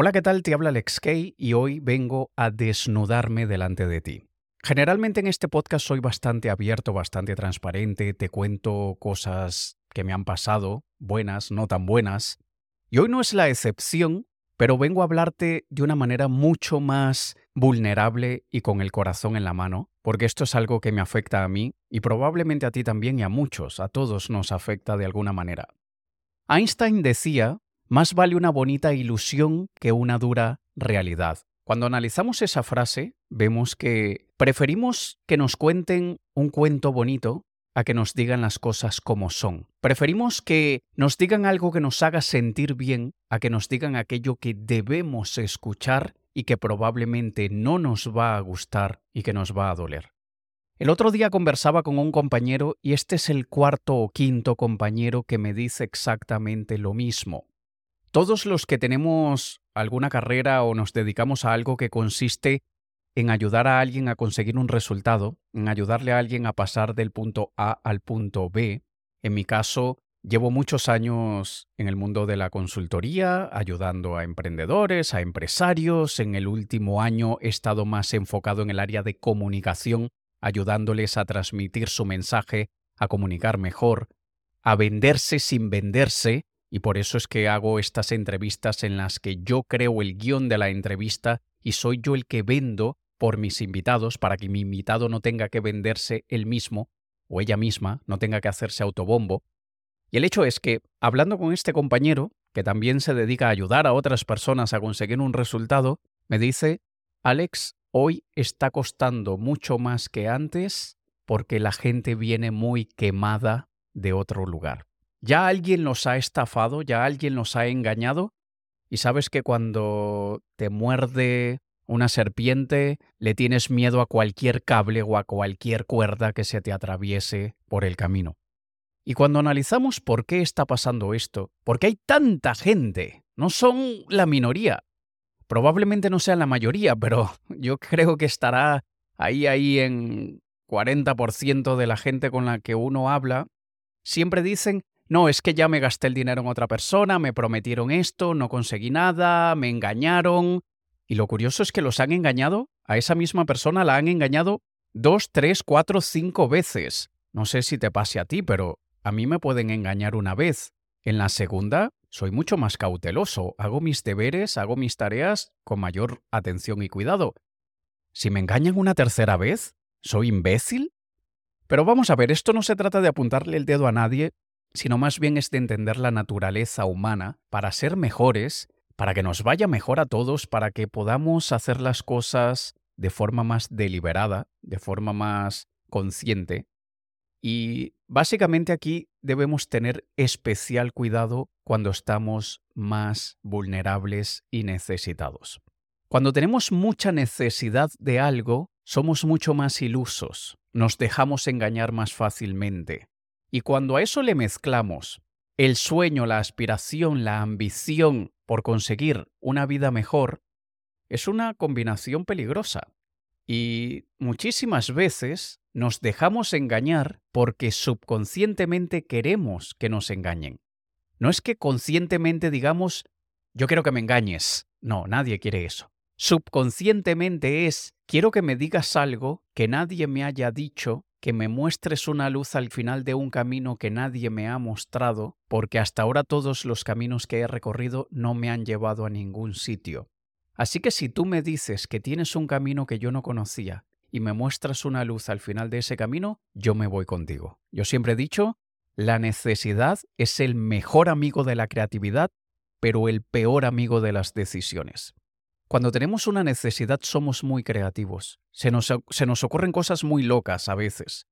Hola, ¿qué tal? Te habla Alex Kay y hoy vengo a desnudarme delante de ti. Generalmente en este podcast soy bastante abierto, bastante transparente, te cuento cosas que me han pasado, buenas, no tan buenas, y hoy no es la excepción, pero vengo a hablarte de una manera mucho más vulnerable y con el corazón en la mano, porque esto es algo que me afecta a mí y probablemente a ti también y a muchos, a todos nos afecta de alguna manera. Einstein decía, más vale una bonita ilusión que una dura realidad. Cuando analizamos esa frase, vemos que preferimos que nos cuenten un cuento bonito a que nos digan las cosas como son. Preferimos que nos digan algo que nos haga sentir bien a que nos digan aquello que debemos escuchar y que probablemente no nos va a gustar y que nos va a doler. El otro día conversaba con un compañero y este es el cuarto o quinto compañero que me dice exactamente lo mismo. Todos los que tenemos alguna carrera o nos dedicamos a algo que consiste en ayudar a alguien a conseguir un resultado, en ayudarle a alguien a pasar del punto A al punto B. En mi caso, llevo muchos años en el mundo de la consultoría, ayudando a emprendedores, a empresarios. En el último año he estado más enfocado en el área de comunicación, ayudándoles a transmitir su mensaje, a comunicar mejor, a venderse sin venderse, y por eso es que hago estas entrevistas en las que yo creo el guion de la entrevista y soy yo el que vendo por mis invitados para que mi invitado no tenga que venderse él mismo o ella misma, no tenga que hacerse autobombo. Y el hecho es que, hablando con este compañero, que también se dedica a ayudar a otras personas a conseguir un resultado, me dice, Alex, hoy está costando mucho más que antes porque la gente viene muy quemada de otro lugar. Ya alguien los ha estafado, ya alguien los ha engañado, y sabes que cuando te muerde una serpiente, le tienes miedo a cualquier cable o a cualquier cuerda que se te atraviese por el camino. Y cuando analizamos por qué está pasando esto, por qué hay tanta gente, no son la minoría, probablemente no sean la mayoría, pero yo creo que estará ahí, ahí en 40% de la gente con la que uno habla, siempre dicen, no, es que ya me gasté el dinero en otra persona, me prometieron esto, no conseguí nada, me engañaron, y lo curioso es que los han engañado, a esa misma persona la han engañado dos, tres, cuatro, cinco veces. No sé si te pase a ti, pero a mí me pueden engañar una vez. En la segunda, soy mucho más cauteloso, hago mis deberes, hago mis tareas con mayor atención y cuidado. Si me engañan una tercera vez, ¿soy imbécil? Pero vamos a ver, esto no se trata de apuntarle el dedo a nadie, sino más bien es de entender la naturaleza humana para ser mejores para que nos vaya mejor a todos, para que podamos hacer las cosas de forma más deliberada, de forma más consciente. Y básicamente aquí debemos tener especial cuidado cuando estamos más vulnerables y necesitados. Cuando tenemos mucha necesidad de algo, somos mucho más ilusos, nos dejamos engañar más fácilmente. Y cuando a eso le mezclamos el sueño, la aspiración, la ambición por conseguir una vida mejor, es una combinación peligrosa. Y muchísimas veces nos dejamos engañar porque subconscientemente queremos que nos engañen. No es que conscientemente digamos, yo quiero que me engañes. No, nadie quiere eso. Subconscientemente es, quiero que me digas algo que nadie me haya dicho que me muestres una luz al final de un camino que nadie me ha mostrado, porque hasta ahora todos los caminos que he recorrido no me han llevado a ningún sitio. Así que si tú me dices que tienes un camino que yo no conocía y me muestras una luz al final de ese camino, yo me voy contigo. Yo siempre he dicho, la necesidad es el mejor amigo de la creatividad, pero el peor amigo de las decisiones. Cuando tenemos una necesidad somos muy creativos. Se nos, se nos, ocurren cosas muy locas a veces.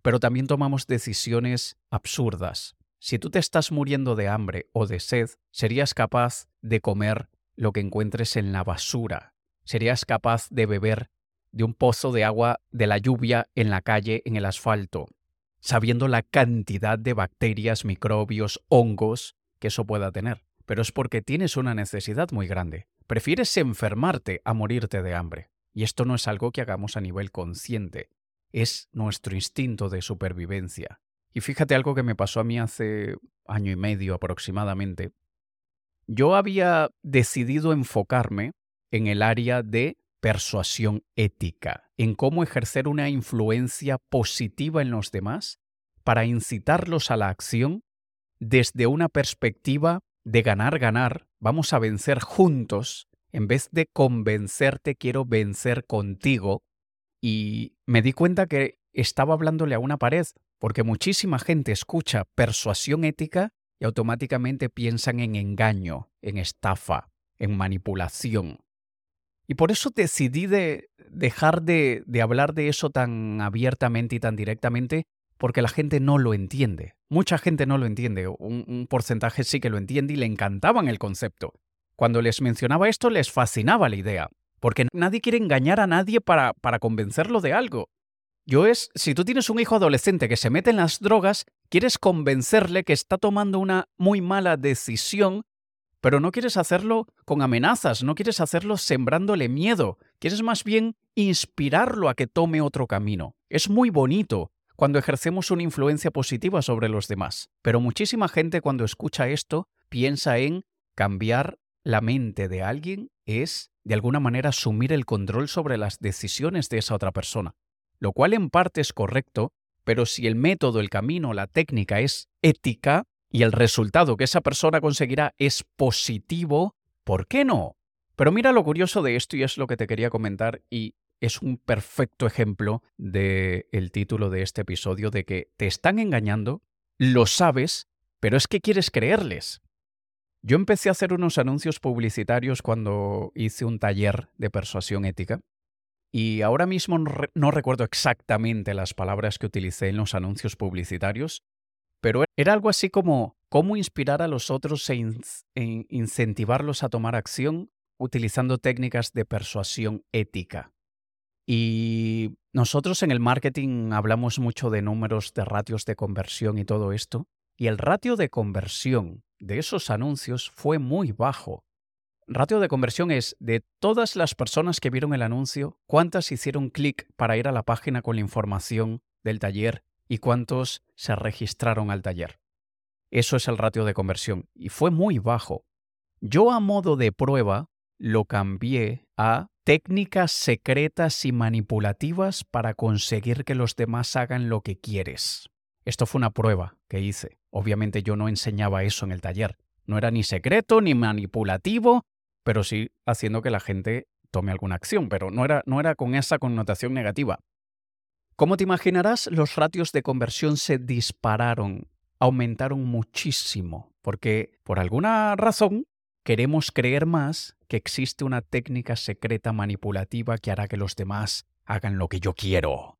Pero también tomamos decisiones absurdas. Si tú te estás muriendo de hambre o de sed, serías capaz de comer lo que encuentres en la basura. Serías capaz de beber de un pozo de agua de la lluvia en la calle, en el asfalto, sabiendo la cantidad de bacterias, microbios, hongos que eso pueda tener. Pero es porque tienes una necesidad muy grande. Prefieres enfermarte a morirte de hambre. Y esto no es algo que hagamos a nivel consciente, es nuestro instinto de supervivencia. Y fíjate algo que me pasó a mí hace año y medio aproximadamente. yo había decidido enfocarme en el área de persuasión ética, en cómo ejercer una influencia positiva en los demás para incitarlos a la acción desde una perspectiva de ganar-ganar, vamos a vencer juntos, en vez de convencerte, quiero vencer contigo. Y me di cuenta que estaba hablándole a una pared, porque muchísima gente escucha persuasión ética y automáticamente piensan en engaño, en estafa, en manipulación. Y por eso decidí de dejar de, de hablar de eso tan abiertamente y tan directamente porque la gente no lo entiende. Mucha gente no lo entiende, un, porcentaje sí que lo entiende y le encantaban el concepto. Cuando les mencionaba esto les fascinaba la idea, porque nadie quiere engañar a nadie para, para convencerlo de algo. Yo es, si tú tienes un hijo adolescente que se mete en las drogas, quieres convencerle que está tomando una muy mala decisión, pero no quieres hacerlo con amenazas, no quieres hacerlo sembrándole miedo, quieres más bien inspirarlo a que tome otro camino. Es muy bonito, cuando ejercemos una influencia positiva sobre los demás. Pero muchísima gente cuando escucha esto piensa en cambiar la mente de alguien es, de alguna manera, asumir el control sobre las decisiones de esa otra persona. Lo cual en parte es correcto, pero si el método, el camino, la técnica es ética y el resultado que esa persona conseguirá es positivo, ¿por qué no? Pero mira lo curioso de esto y es lo que te quería comentar y es un perfecto ejemplo del el título de este episodio de que te están engañando, lo sabes, pero es que quieres creerles. Yo empecé a hacer unos anuncios publicitarios cuando hice un taller de persuasión ética y ahora mismo no recuerdo exactamente las palabras que utilicé en los anuncios publicitarios, pero era algo así como cómo inspirar a los otros e, e incentivarlos a tomar acción utilizando técnicas de persuasión ética. Y nosotros en el marketing hablamos mucho de números, de ratios de conversión y todo esto. Y el ratio de conversión de esos anuncios fue muy bajo. Ratio de conversión es de todas las personas que vieron el anuncio, cuántas hicieron clic para ir a la página con la información del taller y cuántos se registraron al taller. Eso es el ratio de conversión y fue muy bajo. Yo a modo de prueba lo cambié a técnicas secretas y manipulativas para conseguir que los demás hagan lo que quieres. Esto fue una prueba que hice. Obviamente yo no enseñaba eso en el taller. No era ni secreto ni manipulativo, pero sí haciendo que la gente tome alguna acción, pero no era, no era con esa connotación negativa. Como te imaginarás, los ratios de conversión se dispararon, aumentaron muchísimo, porque por alguna razón queremos creer más que existe una técnica secreta manipulativa que hará que los demás hagan lo que yo quiero.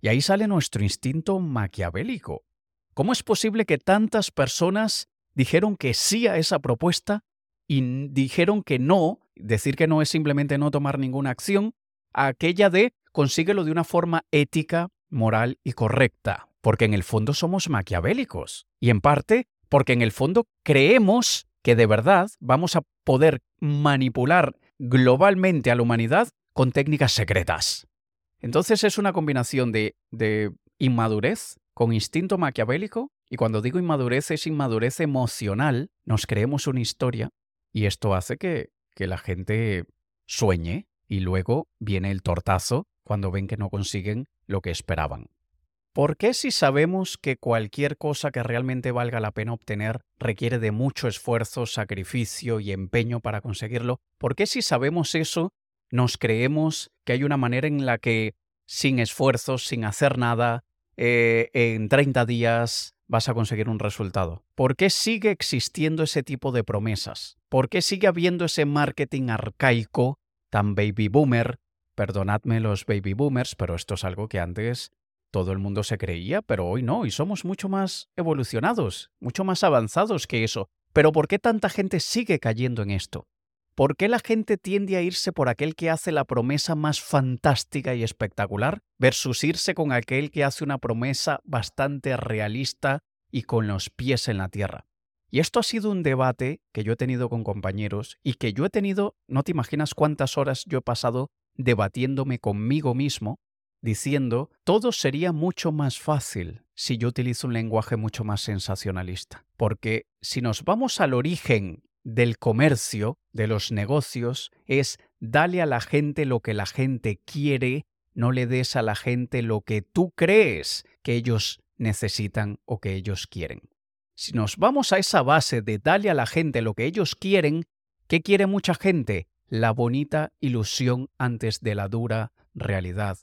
Y ahí sale nuestro instinto maquiavélico. ¿Cómo es posible que tantas personas dijeron que sí a esa propuesta y dijeron que no, decir que no es simplemente no tomar ninguna acción, a aquella de consíguelo de una forma ética, moral y correcta? Porque en el fondo somos maquiavélicos. Y en parte porque en el fondo creemos que de verdad vamos a poder manipular globalmente a la humanidad con técnicas secretas. Entonces es una combinación de, inmadurez con instinto maquiavélico, y cuando digo inmadurez es inmadurez emocional, nos creemos una historia y esto hace que la gente sueñe y luego viene el tortazo cuando ven que no consiguen lo que esperaban. ¿Por qué si sabemos que cualquier cosa que realmente valga la pena obtener requiere de mucho esfuerzo, sacrificio y empeño para conseguirlo? ¿Por qué si sabemos eso nos creemos que hay una manera en la que sin esfuerzo, sin hacer nada, eh, en 30 días vas a conseguir un resultado? ¿Por qué sigue existiendo ese tipo de promesas? ¿Por qué sigue habiendo ese marketing arcaico, tan baby boomer? Perdonadme los baby boomers, pero esto es algo que antes todo el mundo se creía, pero hoy no, y somos mucho más evolucionados, mucho más avanzados que eso. Pero ¿por qué tanta gente sigue cayendo en esto? ¿Por qué la gente tiende a irse por aquel que hace la promesa más fantástica y espectacular versus irse con aquel que hace una promesa bastante realista y con los pies en la tierra? Y esto ha sido un debate que yo he tenido con compañeros y que yo he tenido, no te imaginas cuántas horas yo he pasado debatiéndome conmigo mismo diciendo, todo sería mucho más fácil si yo utilizo un lenguaje mucho más sensacionalista. Porque si nos vamos al origen del comercio, de los negocios, es dale a la gente lo que la gente quiere, no le des a la gente lo que tú crees que ellos necesitan o que ellos quieren. Si nos vamos a esa base de darle a la gente lo que ellos quieren, ¿qué quiere mucha gente? La bonita ilusión antes de la dura realidad.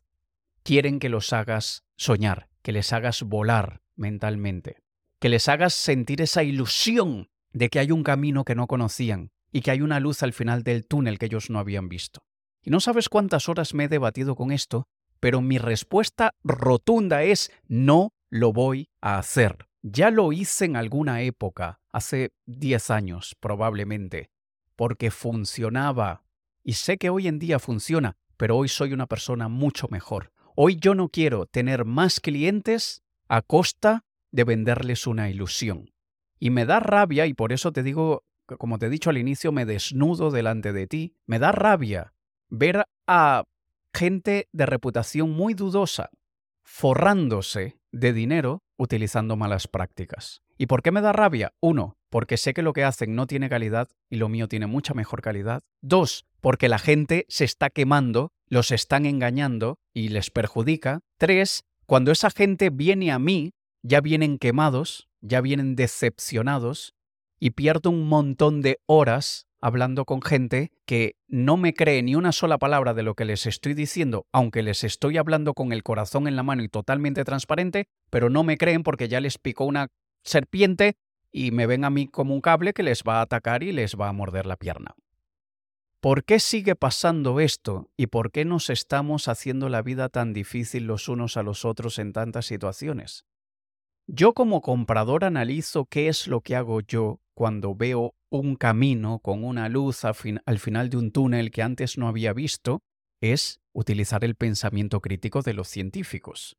Quieren que los hagas soñar, que les hagas volar mentalmente, que les hagas sentir esa ilusión de que hay un camino que no conocían y que hay una luz al final del túnel que ellos no habían visto. Y no sabes cuántas horas me he debatido con esto, pero mi respuesta rotunda es no lo voy a hacer. Ya lo hice en alguna época, hace 10 años probablemente, porque funcionaba. Y sé que hoy en día funciona, pero hoy soy una persona mucho mejor. Hoy yo no quiero tener más clientes a costa de venderles una ilusión. Y me da rabia, y por eso te digo, como te he dicho al inicio, me desnudo delante de ti, me da rabia ver a gente de reputación muy dudosa forrándose de dinero utilizando malas prácticas. ¿Y por qué me da rabia? Uno, porque sé que lo que hacen no tiene calidad y lo mío tiene mucha mejor calidad. Dos, porque la gente se está quemando, los están engañando y les perjudica. Tres, cuando esa gente viene a mí, ya vienen quemados, ya vienen decepcionados y pierdo un montón de horas hablando con gente que no me cree ni una sola palabra de lo que les estoy diciendo, aunque les estoy hablando con el corazón en la mano y totalmente transparente, pero no me creen porque ya les picó una serpiente y me ven a mí como un cable que les va a atacar y les va a morder la pierna. ¿Por qué sigue pasando esto y por qué nos estamos haciendo la vida tan difícil los unos a los otros en tantas situaciones? Yo como comprador analizo qué es lo que hago yo cuando veo un camino con una luz al, final de un túnel que antes no había visto, es utilizar el pensamiento crítico de los científicos.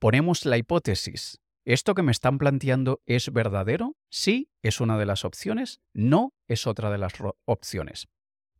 Ponemos la hipótesis. ¿Esto que me están planteando es verdadero? Sí, es una de las opciones. No, es otra de las opciones.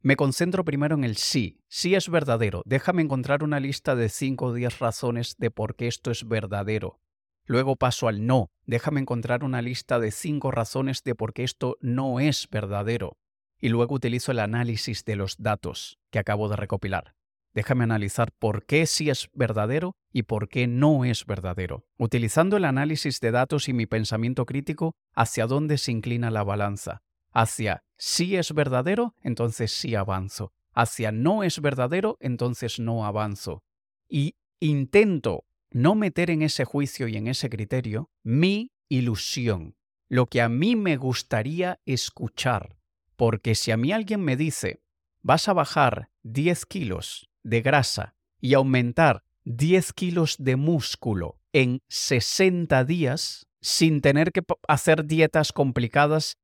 Me concentro primero en el sí. Sí es verdadero. Déjame encontrar una lista de 5 o 10 razones de por qué esto es verdadero. Luego paso al no. Déjame encontrar una lista de cinco razones de por qué esto no es verdadero. Y luego utilizo el análisis de los datos que acabo de recopilar. Déjame analizar por qué sí es verdadero y por qué no es verdadero. Utilizando el análisis de datos y mi pensamiento crítico, hacia dónde se inclina la balanza. Hacia sí es verdadero, entonces sí avanzo. Hacia no es verdadero, entonces no avanzo. Y intento no meter en ese juicio y en ese criterio mi ilusión, lo que a mí me gustaría escuchar. Porque si a mí alguien me dice, vas a bajar 10 kilos de grasa y aumentar 10 kilos de músculo en 60 días, sin tener que hacer dietas complicadas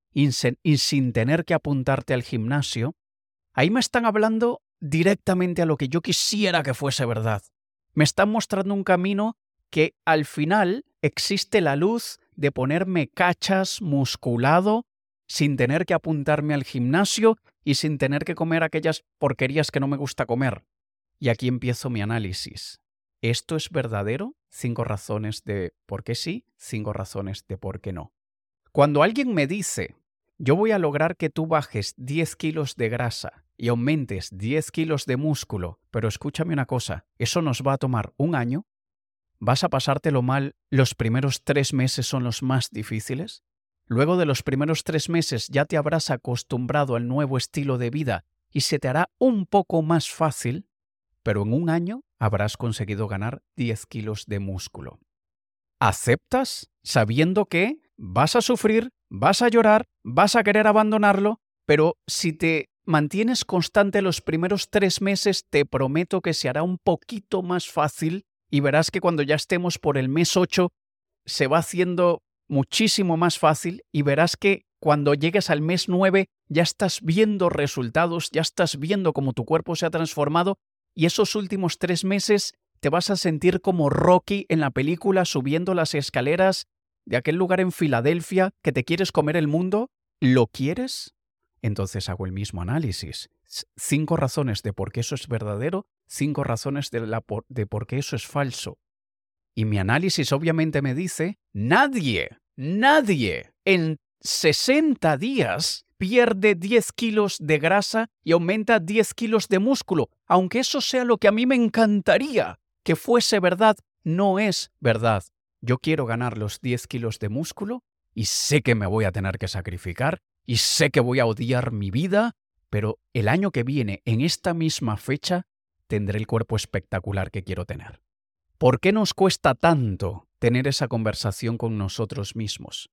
y sin tener que apuntarte al gimnasio, ahí me están hablando directamente a lo que yo quisiera que fuese verdad me están mostrando un camino que al final existe la luz de ponerme cachas musculado sin tener que apuntarme al gimnasio y sin tener que comer aquellas porquerías que no me gusta comer. Y aquí empiezo mi análisis. ¿Esto es verdadero? Cinco razones de por qué sí, cinco razones de por qué no. Cuando alguien me dice, yo voy a lograr que tú bajes 10 kilos de grasa y aumentes 10 kilos de músculo, pero escúchame una cosa, eso nos va a tomar un año, vas a pasártelo mal, los primeros tres meses son los más difíciles, luego de los primeros tres meses ya te habrás acostumbrado al nuevo estilo de vida y se te hará un poco más fácil, pero en un año habrás conseguido ganar 10 kilos de músculo. ¿Aceptas sabiendo que vas a sufrir, vas a llorar, vas a querer abandonarlo, pero si te mantienes constante los primeros tres meses, te prometo que se hará un poquito más fácil y verás que cuando ya estemos por el mes 8 se va haciendo muchísimo más fácil y verás que cuando llegues al mes 9 ya estás viendo resultados, ya estás viendo cómo tu cuerpo se ha transformado y esos últimos tres meses te vas a sentir como Rocky en la película subiendo las escaleras de aquel lugar en Filadelfia que te quieres comer el mundo. ¿Lo quieres? Entonces hago el mismo análisis. Cinco razones de por qué eso es verdadero, cinco razones de, la de por qué eso es falso. Y mi análisis obviamente me dice, nadie, nadie en 60 días pierde 10 kilos de grasa y aumenta 10 kilos de músculo. Aunque eso sea lo que a mí me encantaría que fuese verdad, no es verdad. Yo quiero ganar los 10 kilos de músculo y sé que me voy a tener que sacrificar y sé que voy a odiar mi vida, pero el año que viene, en esta misma fecha, tendré el cuerpo espectacular que quiero tener. ¿Por qué nos cuesta tanto tener esa conversación con nosotros mismos?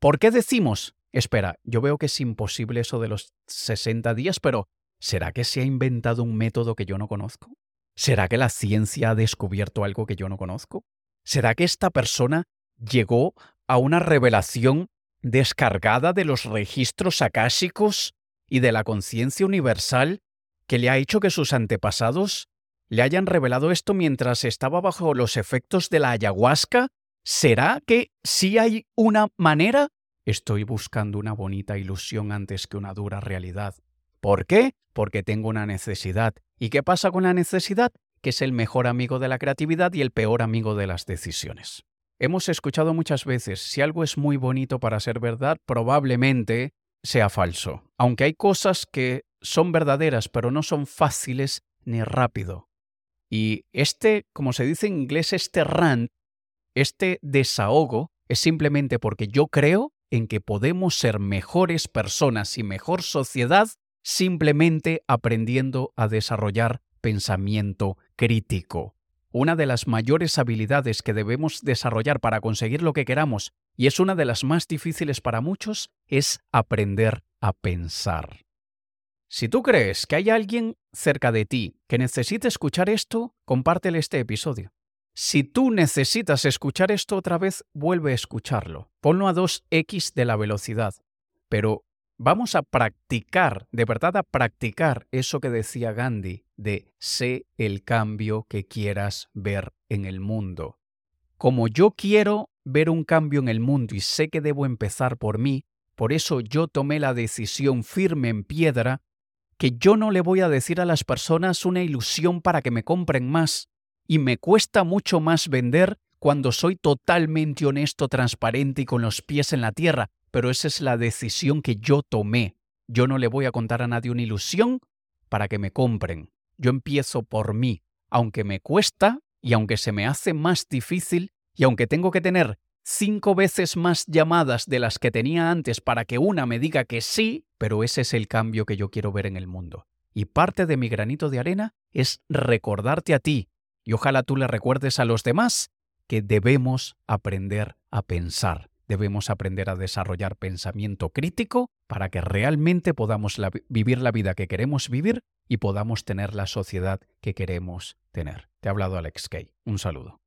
¿Por qué decimos, espera, yo veo que es imposible eso de los 60 días, pero ¿será que se ha inventado un método que yo no conozco? ¿Será que la ciencia ha descubierto algo que yo no conozco? ¿Será que esta persona llegó a una revelación descargada de los registros acásicos y de la conciencia universal que le ha hecho que sus antepasados le hayan revelado esto mientras estaba bajo los efectos de la ayahuasca? ¿Será que sí hay una manera? Estoy buscando una bonita ilusión antes que una dura realidad. ¿Por qué? Porque tengo una necesidad. ¿Y qué pasa con la necesidad? Que es el mejor amigo de la creatividad y el peor amigo de las decisiones. Hemos escuchado muchas veces, si algo es muy bonito para ser verdad, probablemente sea falso. Aunque hay cosas que son verdaderas, pero no son fáciles ni rápido. Y este, como se dice en inglés, este rant, este desahogo, es simplemente porque yo creo en que podemos ser mejores personas y mejor sociedad simplemente aprendiendo a desarrollar pensamiento crítico una de las mayores habilidades que debemos desarrollar para conseguir lo que queramos, y es una de las más difíciles para muchos, es aprender a pensar. Si tú crees que hay alguien cerca de ti que necesite escuchar esto, compártele este episodio. Si tú necesitas escuchar esto otra vez, vuelve a escucharlo. Ponlo a 2x de la velocidad. Pero vamos a practicar, de verdad a practicar eso que decía Gandhi, de sé el cambio que quieras ver en el mundo. Como yo quiero ver un cambio en el mundo y sé que debo empezar por mí, por eso yo tomé la decisión firme en piedra que yo no le voy a decir a las personas una ilusión para que me compren más, y me cuesta mucho más vender cuando soy totalmente honesto, transparente y con los pies en la tierra, pero esa es la decisión que yo tomé. Yo no le voy a contar a nadie una ilusión para que me compren. Yo empiezo por mí, aunque me cuesta y aunque se me hace más difícil y aunque tengo que tener cinco veces más llamadas de las que tenía antes para que una me diga que sí, pero ese es el cambio que yo quiero ver en el mundo. Y parte de mi granito de arena es recordarte a ti, y ojalá tú le recuerdes a los demás, que debemos aprender a pensar debemos aprender a desarrollar pensamiento crítico para que realmente podamos vivir la vida que queremos vivir y podamos tener la sociedad que queremos tener. Te ha hablado Alex Kay. Un saludo.